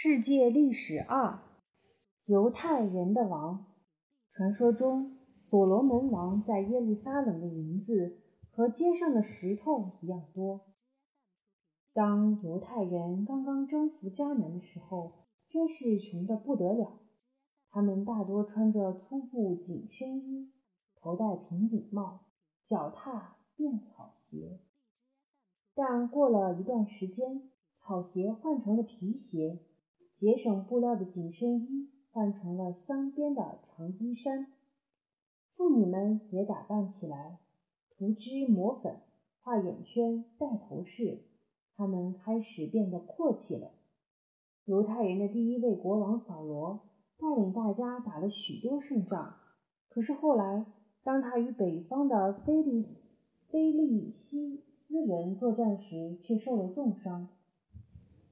世界历史二：犹太人的王。传说中，所罗门王在耶路撒冷的银子和街上的石头一样多。当犹太人刚刚征服迦南的时候，真是穷得不得了。他们大多穿着粗布紧身衣，头戴平顶帽，脚踏便草鞋。但过了一段时间，草鞋换成了皮鞋。节省布料的紧身衣换成了镶边的长衣衫，妇女们也打扮起来，涂脂抹粉，画眼圈，戴头饰，她们开始变得阔气了。犹太人的第一位国王扫罗带领大家打了许多胜仗，可是后来，当他与北方的菲利斯菲利西斯人作战时，却受了重伤。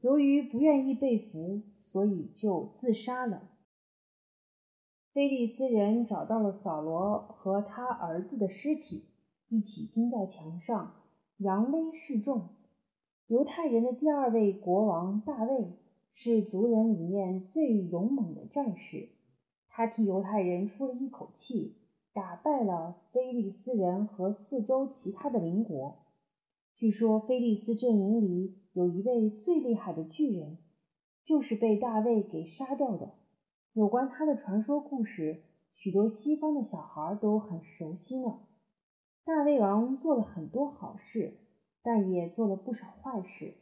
由于不愿意被俘。所以就自杀了。菲利斯人找到了扫罗和他儿子的尸体，一起钉在墙上，扬威示众。犹太人的第二位国王大卫是族人里面最勇猛的战士，他替犹太人出了一口气，打败了菲利斯人和四周其他的邻国。据说菲利斯阵营里有一位最厉害的巨人。就是被大卫给杀掉的。有关他的传说故事，许多西方的小孩都很熟悉呢。大卫王做了很多好事，但也做了不少坏事。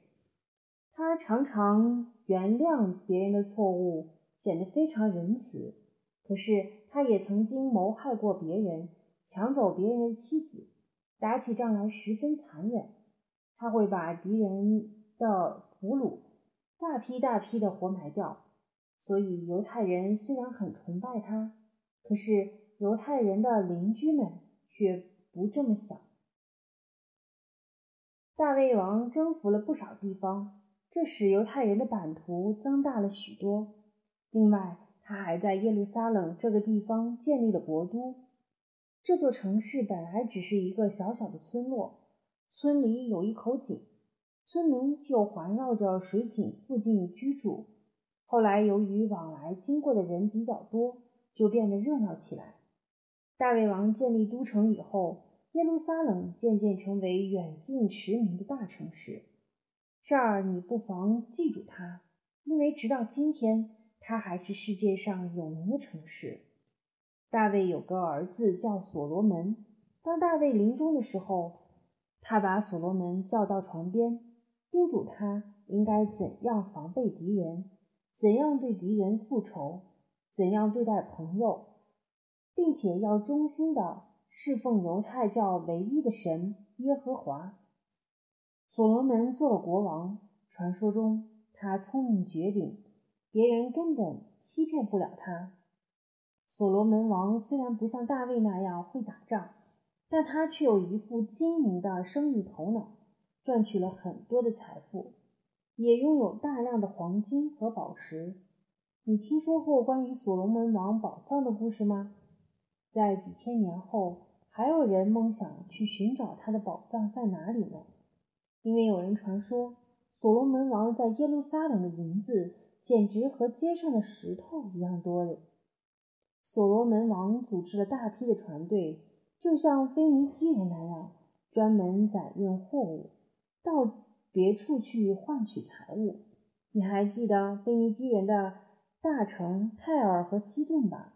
他常常原谅别人的错误，显得非常仁慈。可是他也曾经谋害过别人，抢走别人的妻子，打起仗来十分残忍。他会把敌人的俘虏。大批大批的活埋掉，所以犹太人虽然很崇拜他，可是犹太人的邻居们却不这么想。大卫王征服了不少地方，这使犹太人的版图增大了许多。另外，他还在耶路撒冷这个地方建立了国都。这座城市本来只是一个小小的村落，村里有一口井。村民就环绕着水井附近居住。后来，由于往来经过的人比较多，就变得热闹起来。大卫王建立都城以后，耶路撒冷渐渐成为远近驰名的大城市。这儿你不妨记住它，因为直到今天，它还是世界上有名的城市。大卫有个儿子叫所罗门。当大卫临终的时候，他把所罗门叫到床边。叮嘱他应该怎样防备敌人，怎样对敌人复仇，怎样对待朋友，并且要忠心的侍奉犹太教唯一的神耶和华。所罗门做了国王，传说中他聪明绝顶，别人根本欺骗不了他。所罗门王虽然不像大卫那样会打仗，但他却有一副精明的生意头脑。赚取了很多的财富，也拥有大量的黄金和宝石。你听说过关于所罗门王宝藏的故事吗？在几千年后，还有人梦想去寻找他的宝藏在哪里呢？因为有人传说，所罗门王在耶路撒冷的银子简直和街上的石头一样多嘞。所罗门王组织了大批的船队，就像腓尼基人那样，专门载运货物。到别处去换取财物。你还记得腓尼基人的大城泰尔和西顿吧？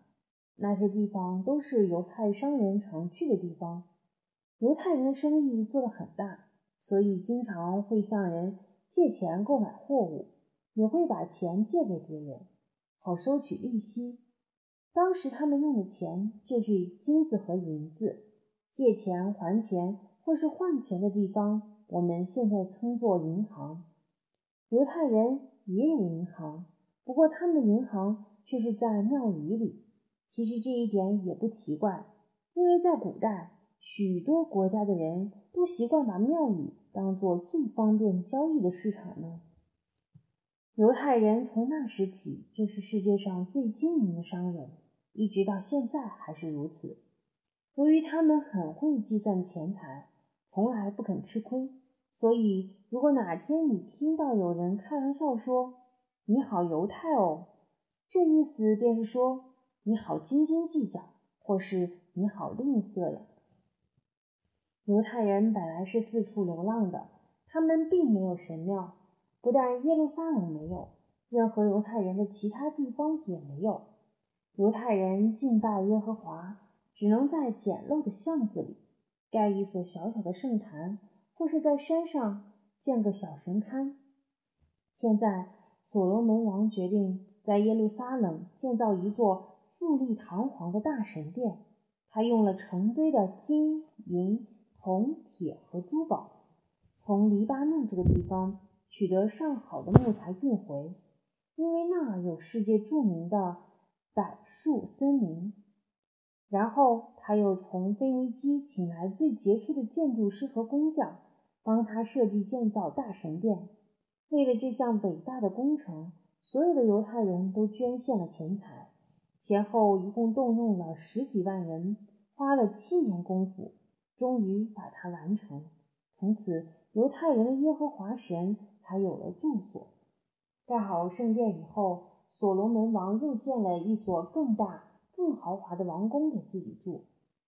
那些地方都是犹太商人常去的地方。犹太人的生意做得很大，所以经常会向人借钱购买货物，也会把钱借给别人，好收取利息。当时他们用的钱就是金子和银子。借钱还钱或是换钱的地方。我们现在称作银行，犹太人也有银行，不过他们的银行却是在庙宇里。其实这一点也不奇怪，因为在古代，许多国家的人都习惯把庙宇当做最方便交易的市场呢。犹太人从那时起就是世界上最精明的商人，一直到现在还是如此。由于他们很会计算钱财。从来不肯吃亏，所以如果哪天你听到有人开玩笑说：“你好犹太哦。”这意思便是说你好斤斤计较，或是你好吝啬呀。犹太人本来是四处流浪的，他们并没有神庙，不但耶路撒冷没有，任何犹太人的其他地方也没有。犹太人敬拜耶和华，只能在简陋的巷子里盖一所小小的圣坛，或是在山上建个小神龛。现在，所罗门王决定在耶路撒冷建造一座富丽堂皇的大神殿，他用了成堆的金银。铜、铁和珠宝，从黎巴嫩这个地方取得上好的木材运回，因为那儿有世界著名的柏树森林。然后他又从腓尼基请来最杰出的建筑师和工匠，帮他设计建造大神殿。为了这项伟大的工程，所有的犹太人都捐献了钱财，前后一共动用了十几万人，花了七年功夫。终于把它完成。从此，犹太人的耶和华神才有了住所。盖好圣殿以后，所罗门王又建了一所更大、更豪华的王宫给自己住。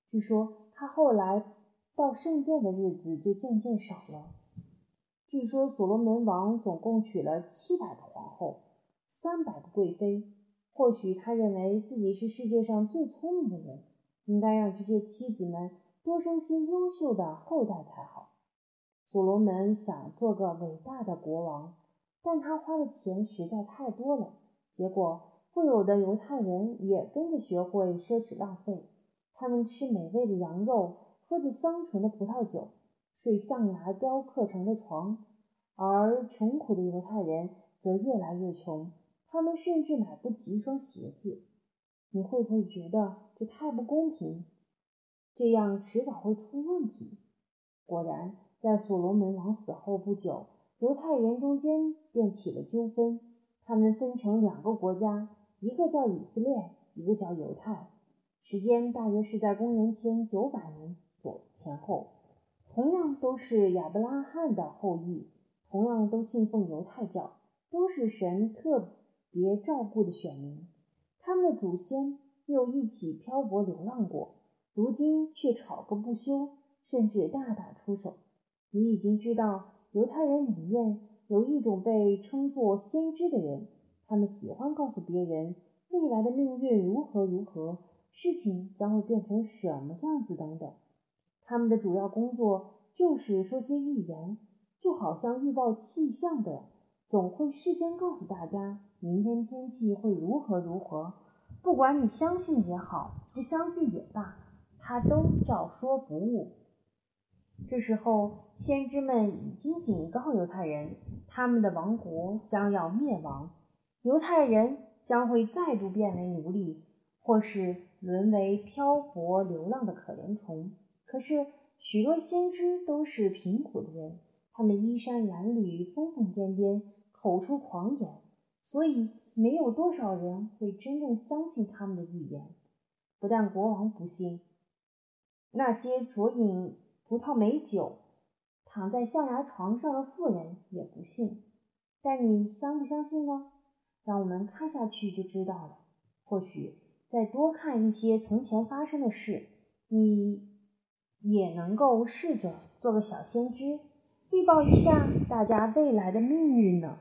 据说他后来到圣殿的日子就渐渐少了。据说所罗门王总共娶了七百个皇后，三百个贵妃。或许他认为自己是世界上最聪明的人，应该让这些妻子们。多生些优秀的后代才好。所罗门想做个伟大的国王，但他花的钱实在太多了。结果，富有的犹太人也跟着学会奢侈浪费。他们吃美味的羊肉，喝着香醇的葡萄酒，睡象牙雕刻成的床。而穷苦的犹太人则越来越穷，他们甚至买不起一双鞋子。你会不会觉得这太不公平？这样迟早会出问题。果然，在所罗门王死后不久，犹太人中间便起了纠纷。他们分成两个国家，一个叫以色列，一个叫犹太。时间大约是在公元前九百年左前后。同样都是亚伯拉罕的后裔，同样都信奉犹太教，都是神特别照顾的选民。他们的祖先又一起漂泊流浪过。如今却吵个不休，甚至大打出手。你已经知道，犹太人里面有一种被称作先知的人，他们喜欢告诉别人未来的命运如何如何，事情将会变成什么样子等等。他们的主要工作就是说些预言，就好像预报气象的，总会事先告诉大家明天天气会如何如何。不管你相信也好，不相信也罢。他都照说不误。这时候，先知们已经警告犹太人，他们的王国将要灭亡，犹太人将会再度变为奴隶，或是沦为漂泊流浪的可怜虫。可是，许多先知都是贫苦的人，他们衣衫褴褛、疯疯癫癫、口出狂言，所以没有多少人会真正相信他们的预言。不但国王不信。那些酌饮葡萄美酒、躺在象牙床上的妇人也不信，但你相不相信呢？让我们看下去就知道了。或许再多看一些从前发生的事，你也能够试着做个小先知，预报一下大家未来的命运呢。